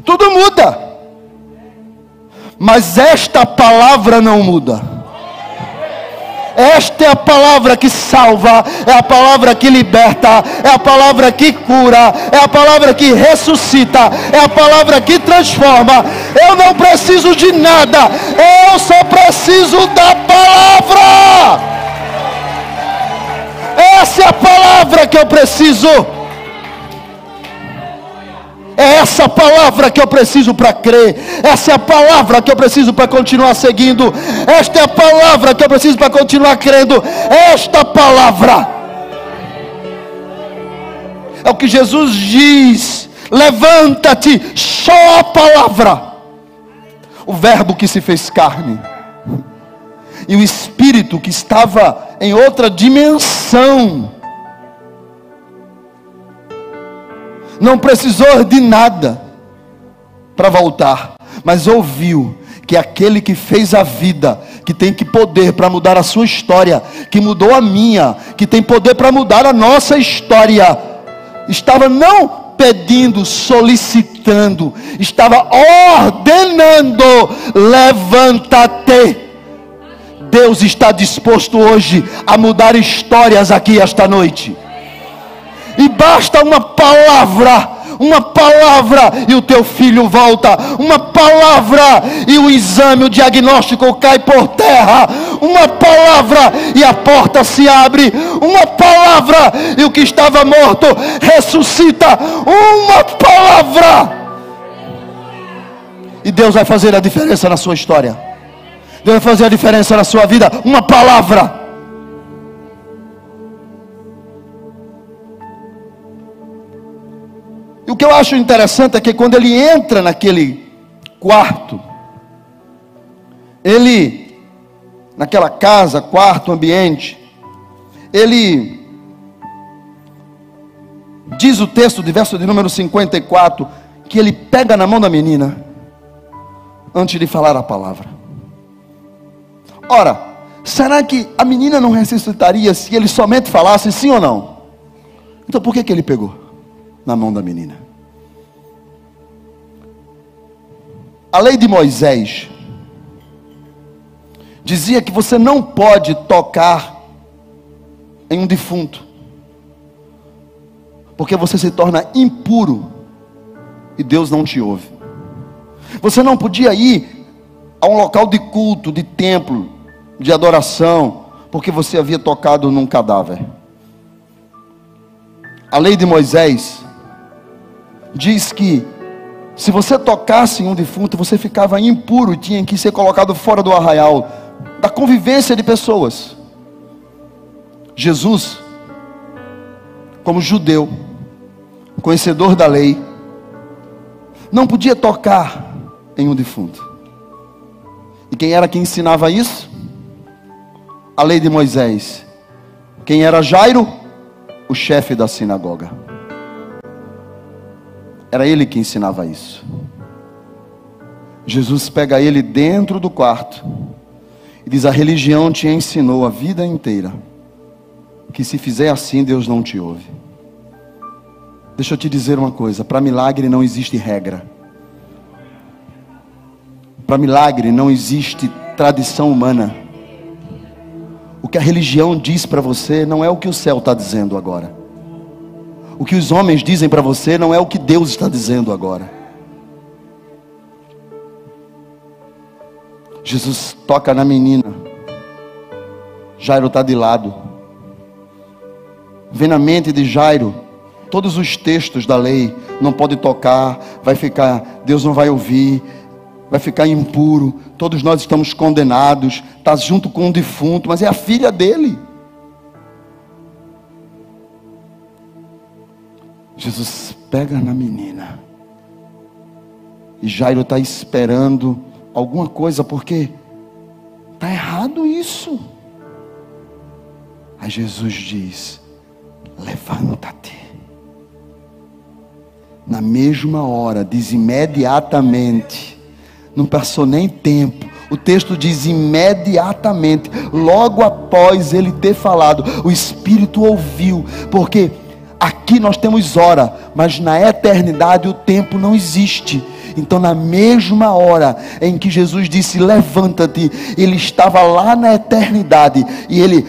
Tudo muda. Mas esta palavra não muda. Esta é a palavra que salva, é a palavra que liberta, é a palavra que cura, é a palavra que ressuscita, é a palavra que transforma. Eu não preciso de nada, eu só preciso da palavra. Essa é a palavra que eu preciso. É essa palavra que eu preciso para crer. Essa é a palavra que eu preciso para continuar seguindo. Esta é a palavra que eu preciso para continuar crendo. Esta palavra. É o que Jesus diz. Levanta-te, só a palavra. O Verbo que se fez carne. E o Espírito que estava em outra dimensão não precisou de nada para voltar, mas ouviu que aquele que fez a vida, que tem que poder para mudar a sua história, que mudou a minha, que tem poder para mudar a nossa história, estava não pedindo, solicitando, estava ordenando: levanta-te. Deus está disposto hoje a mudar histórias aqui esta noite e basta uma palavra, uma palavra e o teu filho volta, uma palavra e o exame, o diagnóstico cai por terra, uma palavra e a porta se abre, uma palavra e o que estava morto ressuscita, uma palavra. E Deus vai fazer a diferença na sua história. Deus vai fazer a diferença na sua vida, uma palavra. E o que eu acho interessante é que quando ele entra naquele quarto, ele, naquela casa, quarto, ambiente, ele, diz o texto, de verso de número 54, que ele pega na mão da menina, antes de falar a palavra. Ora, será que a menina não ressuscitaria se ele somente falasse sim ou não? Então por que, que ele pegou na mão da menina? A lei de Moisés dizia que você não pode tocar em um defunto, porque você se torna impuro e Deus não te ouve. Você não podia ir a um local de culto, de templo, de adoração, porque você havia tocado num cadáver. A lei de Moisés diz que se você tocasse em um defunto, você ficava impuro e tinha que ser colocado fora do arraial, da convivência de pessoas. Jesus, como judeu, conhecedor da lei, não podia tocar em um defunto. E quem era que ensinava isso? A lei de Moisés. Quem era Jairo? O chefe da sinagoga. Era ele que ensinava isso. Jesus pega ele dentro do quarto e diz: A religião te ensinou a vida inteira que se fizer assim, Deus não te ouve. Deixa eu te dizer uma coisa: para milagre não existe regra. Para milagre não existe tradição humana. O que a religião diz para você não é o que o céu está dizendo agora. O que os homens dizem para você não é o que Deus está dizendo agora. Jesus toca na menina. Jairo está de lado. Vem na mente de Jairo todos os textos da lei. Não pode tocar, vai ficar, Deus não vai ouvir, vai ficar impuro. Todos nós estamos condenados. Está junto com um defunto, mas é a filha dele. Jesus pega na menina. E Jairo está esperando alguma coisa, porque está errado isso. Aí Jesus diz: Levanta-te. Na mesma hora, diz imediatamente, não passou nem tempo. O texto diz imediatamente, logo após ele ter falado, o Espírito ouviu, porque Aqui nós temos hora, mas na eternidade o tempo não existe. Então, na mesma hora em que Jesus disse: Levanta-te, ele estava lá na eternidade e ele.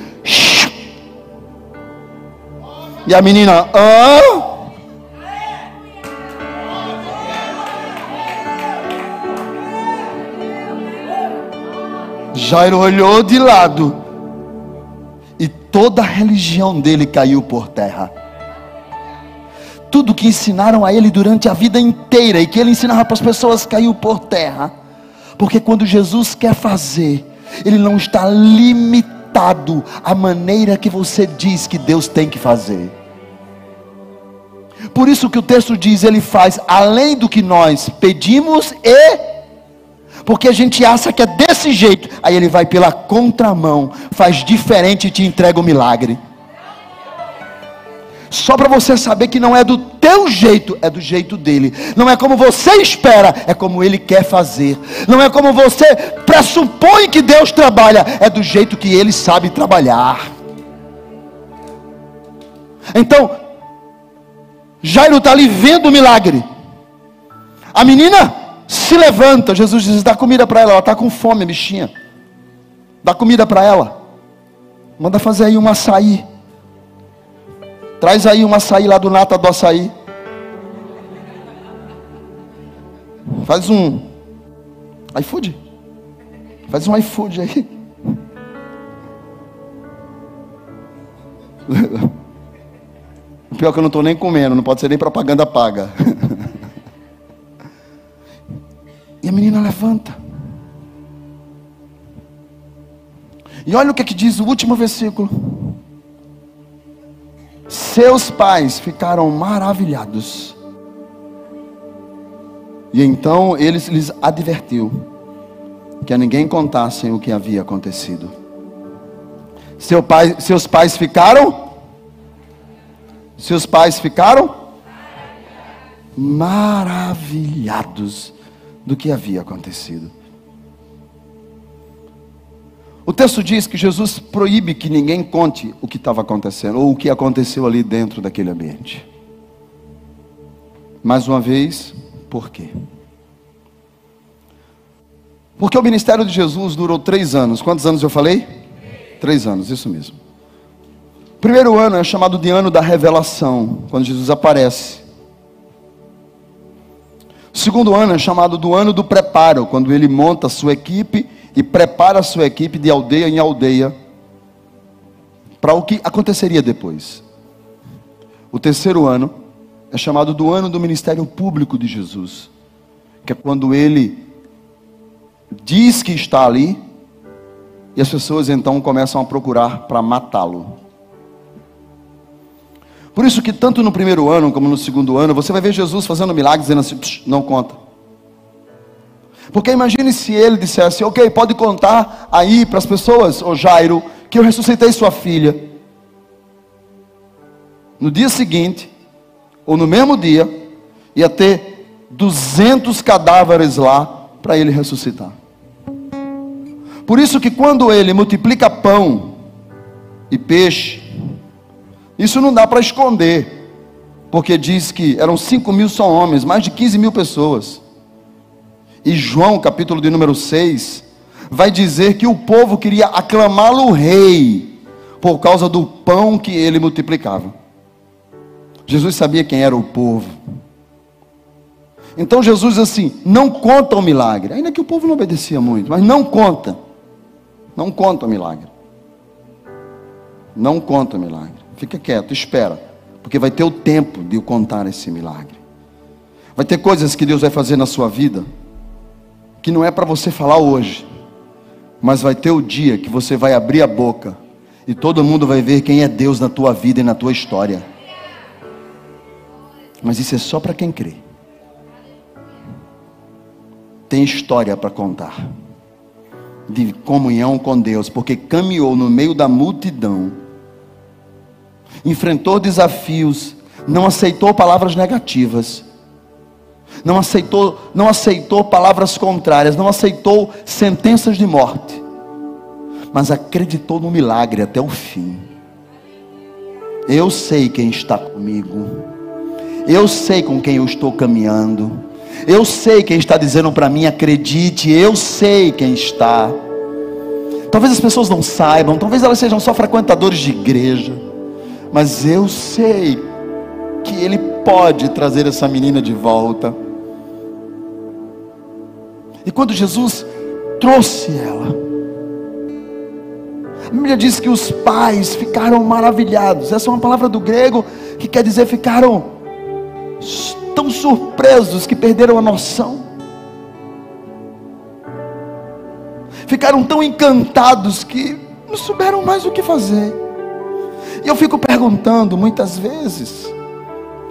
E a menina, hã? Jairo olhou de lado e toda a religião dele caiu por terra tudo que ensinaram a ele durante a vida inteira e que ele ensinava para as pessoas caiu por terra. Porque quando Jesus quer fazer, ele não está limitado à maneira que você diz que Deus tem que fazer. Por isso que o texto diz, ele faz além do que nós pedimos e porque a gente acha que é desse jeito, aí ele vai pela contramão, faz diferente e te entrega o milagre só para você saber que não é do teu jeito, é do jeito dele. Não é como você espera, é como ele quer fazer. Não é como você pressupõe que Deus trabalha, é do jeito que ele sabe trabalhar. Então, Jairo está ali vendo o milagre. A menina se levanta. Jesus diz: dá comida para ela. Ela está com fome, bichinha. Dá comida para ela. Manda fazer aí um açaí. Traz aí um açaí lá do nata do açaí. Faz um iFood. Faz um iFood aí. Pior que eu não estou nem comendo, não pode ser nem propaganda paga. e a menina levanta. E olha o que, é que diz o último versículo. Seus pais ficaram maravilhados. E então eles lhes advertiu que a ninguém contassem o que havia acontecido. Seu pai, seus pais ficaram? Seus pais ficaram? Maravilhados do que havia acontecido. O texto diz que Jesus proíbe que ninguém conte o que estava acontecendo, ou o que aconteceu ali dentro daquele ambiente. Mais uma vez, por quê? Porque o ministério de Jesus durou três anos. Quantos anos eu falei? Três anos, isso mesmo. O primeiro ano é chamado de ano da revelação, quando Jesus aparece. O segundo ano é chamado do ano do preparo, quando ele monta a sua equipe e prepara a sua equipe de aldeia em aldeia para o que aconteceria depois. O terceiro ano é chamado do ano do ministério público de Jesus, que é quando ele diz que está ali e as pessoas então começam a procurar para matá-lo. Por isso que tanto no primeiro ano como no segundo ano, você vai ver Jesus fazendo milagres dizendo assim, não conta. Porque imagine se ele dissesse, ok, pode contar aí para as pessoas, ô Jairo, que eu ressuscitei sua filha. No dia seguinte, ou no mesmo dia, ia ter 200 cadáveres lá para ele ressuscitar. Por isso que quando ele multiplica pão e peixe, isso não dá para esconder, porque diz que eram 5 mil só homens, mais de 15 mil pessoas. E João, capítulo de número 6, vai dizer que o povo queria aclamá-lo rei, por causa do pão que ele multiplicava. Jesus sabia quem era o povo. Então Jesus assim, não conta o milagre, ainda que o povo não obedecia muito, mas não conta. Não conta o milagre. Não conta o milagre. Fica quieto, espera, porque vai ter o tempo de contar esse milagre. Vai ter coisas que Deus vai fazer na sua vida que não é para você falar hoje, mas vai ter o dia que você vai abrir a boca e todo mundo vai ver quem é Deus na tua vida e na tua história. Mas isso é só para quem crê. Tem história para contar de comunhão com Deus, porque caminhou no meio da multidão, enfrentou desafios, não aceitou palavras negativas não aceitou, não aceitou palavras contrárias, não aceitou sentenças de morte, mas acreditou no milagre até o fim. Eu sei quem está comigo. Eu sei com quem eu estou caminhando. Eu sei quem está dizendo para mim, acredite, eu sei quem está. Talvez as pessoas não saibam, talvez elas sejam só frequentadores de igreja, mas eu sei que Ele pode trazer essa menina de volta. E quando Jesus trouxe ela, a Bíblia diz que os pais ficaram maravilhados. Essa é uma palavra do grego que quer dizer ficaram tão surpresos que perderam a noção. Ficaram tão encantados que não souberam mais o que fazer. E eu fico perguntando muitas vezes: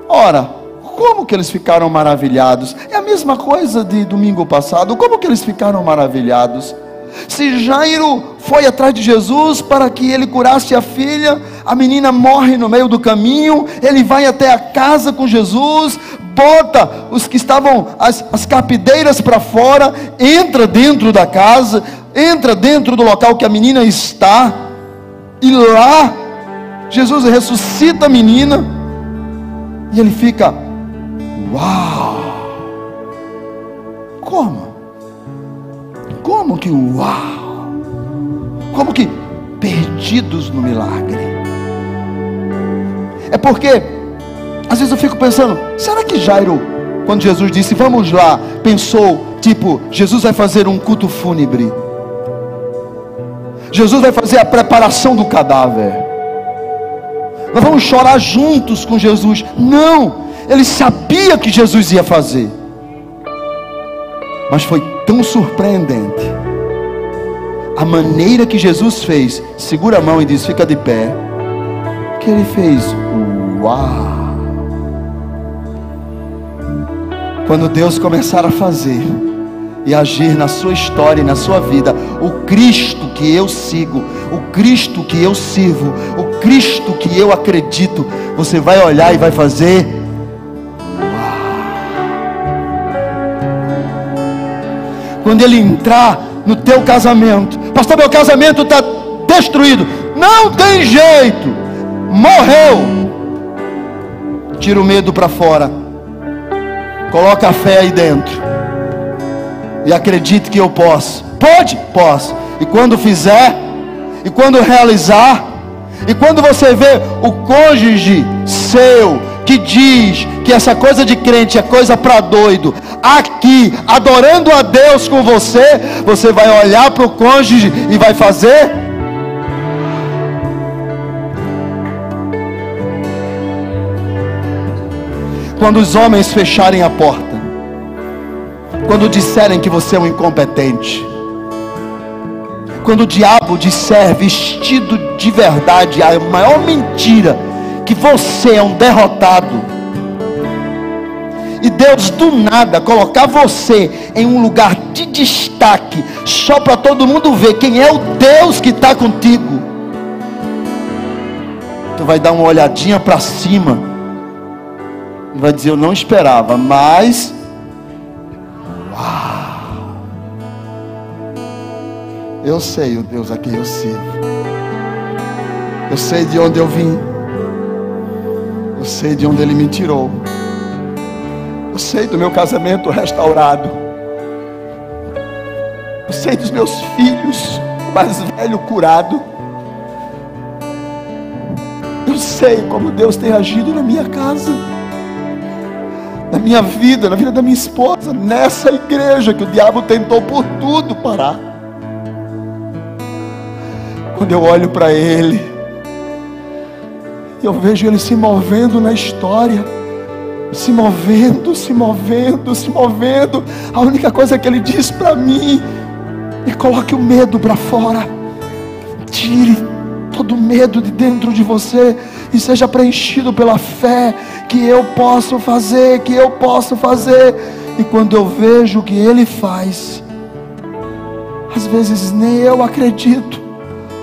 ora, como que eles ficaram maravilhados? É a mesma coisa de domingo passado. Como que eles ficaram maravilhados? Se Jairo foi atrás de Jesus para que ele curasse a filha, a menina morre no meio do caminho, ele vai até a casa com Jesus, bota os que estavam, as, as capideiras para fora, entra dentro da casa, entra dentro do local que a menina está, e lá Jesus ressuscita a menina, e ele fica Uau! Como? Como que uau? Como que perdidos no milagre? É porque às vezes eu fico pensando, será que Jairo, quando Jesus disse vamos lá, pensou tipo, Jesus vai fazer um culto fúnebre? Jesus vai fazer a preparação do cadáver. nós vamos chorar juntos com Jesus. Não, ele sabia que Jesus ia fazer, mas foi tão surpreendente a maneira que Jesus fez. Segura a mão e diz: Fica de pé. Que ele fez, uau. Quando Deus começar a fazer e agir na sua história e na sua vida, o Cristo que eu sigo, o Cristo que eu sirvo, o Cristo que eu acredito, você vai olhar e vai fazer. Quando ele entrar no teu casamento, pastor, meu casamento está destruído, não tem jeito, morreu. Tira o medo para fora, coloca a fé aí dentro e acredite que eu posso. Pode? Posso. E quando fizer, e quando realizar, e quando você vê o cônjuge seu que diz que essa coisa de crente é coisa para doido, aqui adorando a Deus com você, você vai olhar para o cônjuge e vai fazer. Quando os homens fecharem a porta, quando disserem que você é um incompetente, quando o diabo disser vestido de verdade a maior mentira, que você é um derrotado, e Deus do nada colocar você em um lugar de destaque, só para todo mundo ver quem é o Deus que está contigo, tu vai dar uma olhadinha para cima, e vai dizer: Eu não esperava, mas Uau! Eu sei o Deus a quem eu sirvo. Eu sei de onde eu vim. Eu sei de onde Ele me tirou. Eu sei do meu casamento restaurado. Eu sei dos meus filhos, o mais velho curado. Eu sei como Deus tem agido na minha casa na minha vida, na vida da minha esposa, nessa igreja que o diabo tentou por tudo parar. Quando eu olho para ele, eu vejo ele se movendo na história, se movendo, se movendo, se movendo. A única coisa que ele diz para mim é: coloque o medo para fora, tire todo medo de dentro de você e seja preenchido pela fé que eu posso fazer, que eu posso fazer. E quando eu vejo o que Ele faz, às vezes nem eu acredito,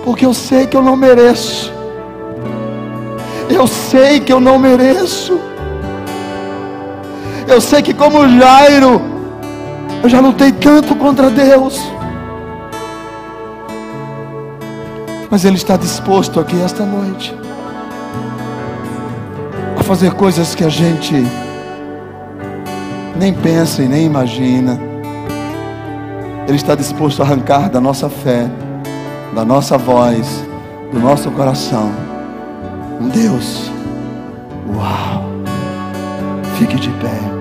porque eu sei que eu não mereço. Eu sei que eu não mereço. Eu sei que, como Jairo, eu já lutei tanto contra Deus. Mas Ele está disposto aqui esta noite fazer coisas que a gente nem pensa e nem imagina. Ele está disposto a arrancar da nossa fé, da nossa voz, do nosso coração, um Deus. Uau! Fique de pé.